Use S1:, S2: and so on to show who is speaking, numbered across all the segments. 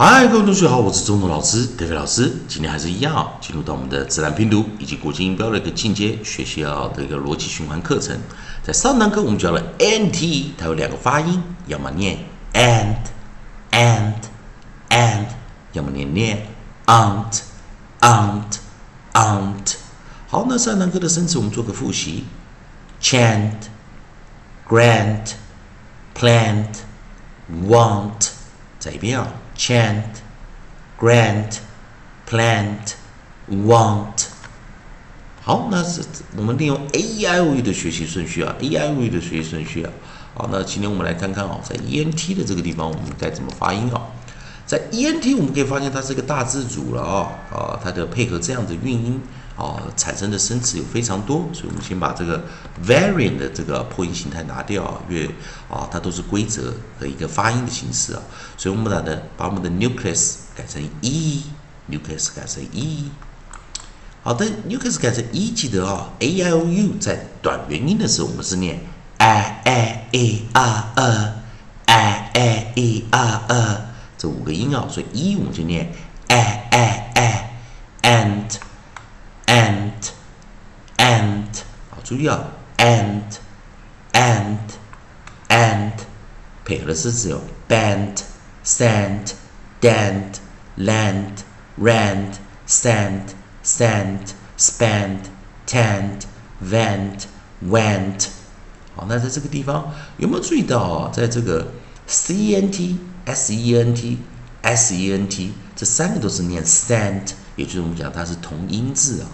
S1: 嗨，各位同学好，我是中通老师德飞老师。今天还是一样，进入到我们的自然拼读以及国际音标的一个进阶学习啊的一个逻辑循环课程。在上堂课我们教了 nt，它有两个发音，要么念 and and and，要么念念 aunt aunt aunt。好，那上堂课的生词我们做个复习：chant grant plant want。再一遍啊，chant grant plant want。好，那是我们利用 A E I O 的学习顺序啊，A E I O 的学习顺序啊。好，那今天我们来看看啊，在 E N T 的这个地方，我们该怎么发音啊？在 E N T 我们可以发现它是一个大字组了啊啊，它的配合这样的韵音啊产生的生词有非常多，所以我们先把这个 variant 的这个破音形态拿掉，因为啊它都是规则和一个发音的形式啊，所以我们把的把我们的 nucleus 改成 e，nucleus 改成 e。好的，nucleus 改成 e，记得啊，a i o u 在短元音的时候我们是念 i i e r e i i e r e。这五个音啊，所以一我们就念 a a a 注意啊，and and and，配合的是只有 band sand dand land rand sand sand spend tend vent went，好，那在这个地方有没有注意到啊？在这个 c n t S E N T S E N T 这三个都是念 sent，也就是我们讲它是同音字啊。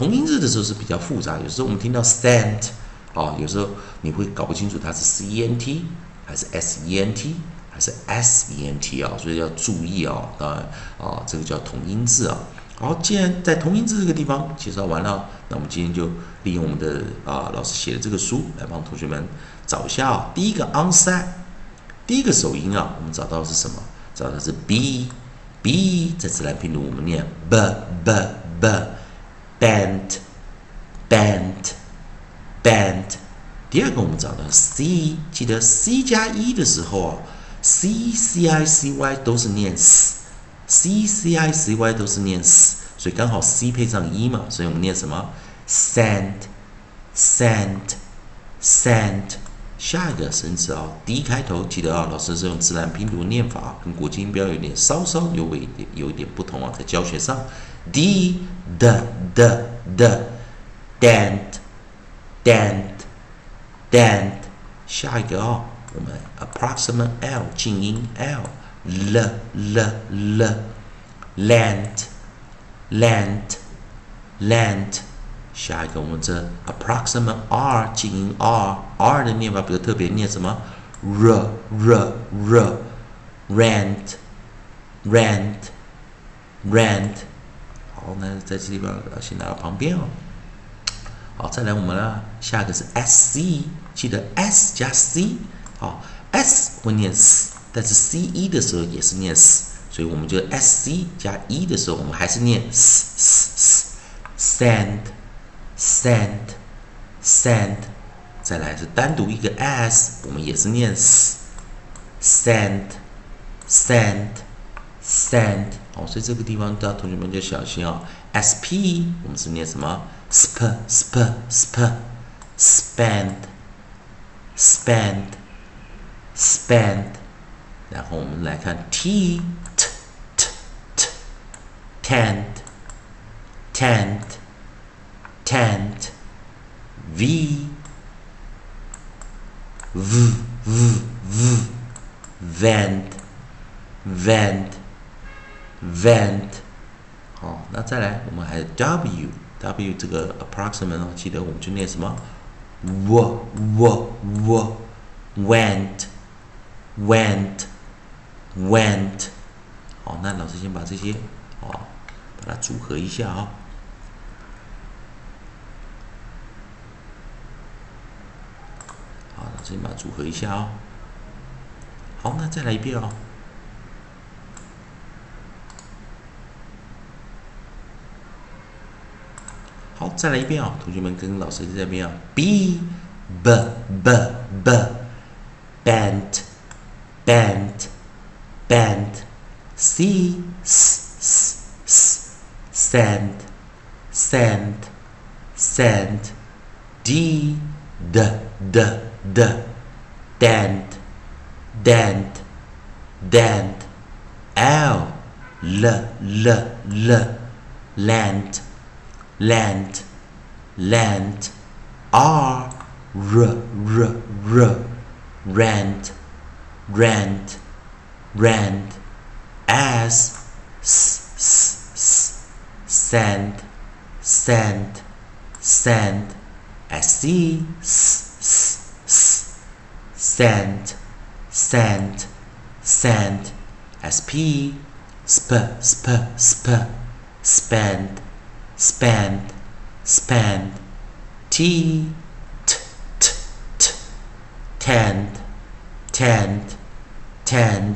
S1: 同音字的时候是比较复杂，有时候我们听到 stent，啊，有时候你会搞不清楚它是 C E N T 还是 S E N T 还是 S E N T 啊，所以要注意啊。当然啊，这个叫同音字啊。好，既然在同音字这个地方介绍完了，那我们今天就利用我们的啊老师写的这个书来帮同学们找一下啊。第一个 onset。第一个首音啊，我们找到是什么？找到是 b，b 在自然拼读我们念 b b b Bent, bent, bent。第二个我们找到 c，记得 c 加一的时候啊，c c i c y 都是念 s，c c i c y 都是念 s，所以刚好 c 配上一嘛，所以我们念什么？sent，sent，sent。下一个生词啊，D 开头，记得啊，老师是用自然拼读念法，跟国际音标有点稍稍有微有一点不同啊，在教学上，D the the the dent dent dent，下一个啊，我们 approximate L 静音 L l l l land land land。下一个，我们这 approximate r 静音 r，r 的念法比较特别，念什么？r r r rent rent rent。好，那在这地方先拿到旁边哦。好，再来我们呢，下一个是 s c，记得 s 加 c，好，s 会念 s，但是 c e 的时候也是念 s，所以我们就 s c 加 e 的时候，我们还是念 s s s sand。send send，再来是单独一个 s，我们也是念 s send send send，好，所以这个地方的同学们就小心哦。sp 我们是念什么？sp sp sp spend spend spend，然后我们来看 t t t t tent tent。tent, v, v, v, v, vent, vent, vent。好，那再来，我们还有 w，w 这个 approximate 哦，记得我们就念什么？w, w, w, went, went, went。好，那老师先把这些哦，把它组合一下啊。好，老师先把它组合一下哦。好，那再来一遍哦。好，再来一遍哦，同学们跟老师这边啊。B b b b bent bent bent C S S S sand sand sand D D D D dent dent dent L L L L land land land R R R R rent rent rent as s s s sand sand sand as c s s s sand sand sand as p sp sp sp spend spend spend t t t t tend tend tend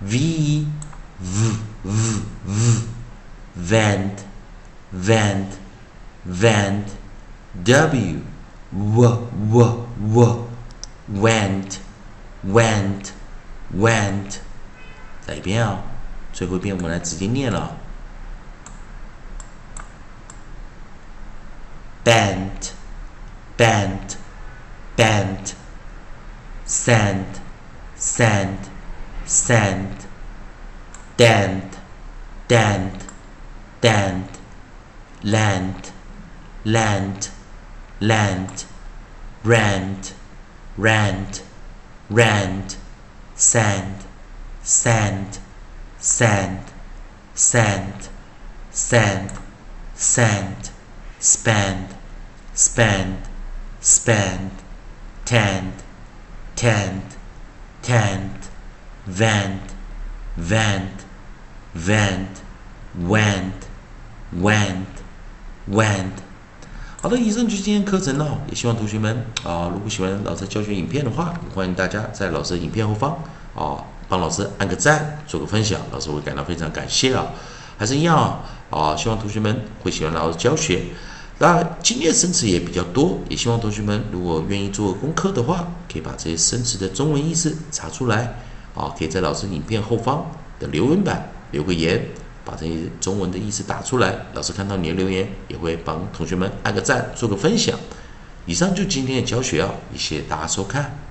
S1: v v v v vent vent vent w w w w went went went 再一遍啊，最后一遍我们来直接念了。 band, band, band, sand, sand, sand, dand, dand, dand, land, land, land, rand, rand, rand, sand, sand, sand, sand, sand, sand. Spend spend spend tend tend tend vent vent vent went went went 好的，以上就是今天课程了。也希望同学们啊，如果喜欢老师教学影片的话，欢迎大家在老师的影片后方啊，帮老师按个赞，做个分享，老师会感到非常感谢啊。还是一样啊，希望同学们会喜欢老师教学。那今天生词也比较多，也希望同学们如果愿意做功课的话，可以把这些生词的中文意思查出来啊，可以在老师影片后方的留言板留个言，把这些中文的意思打出来。老师看到你的留言，也会帮同学们按个赞，做个分享。以上就今天的教学啊，谢谢大家收看。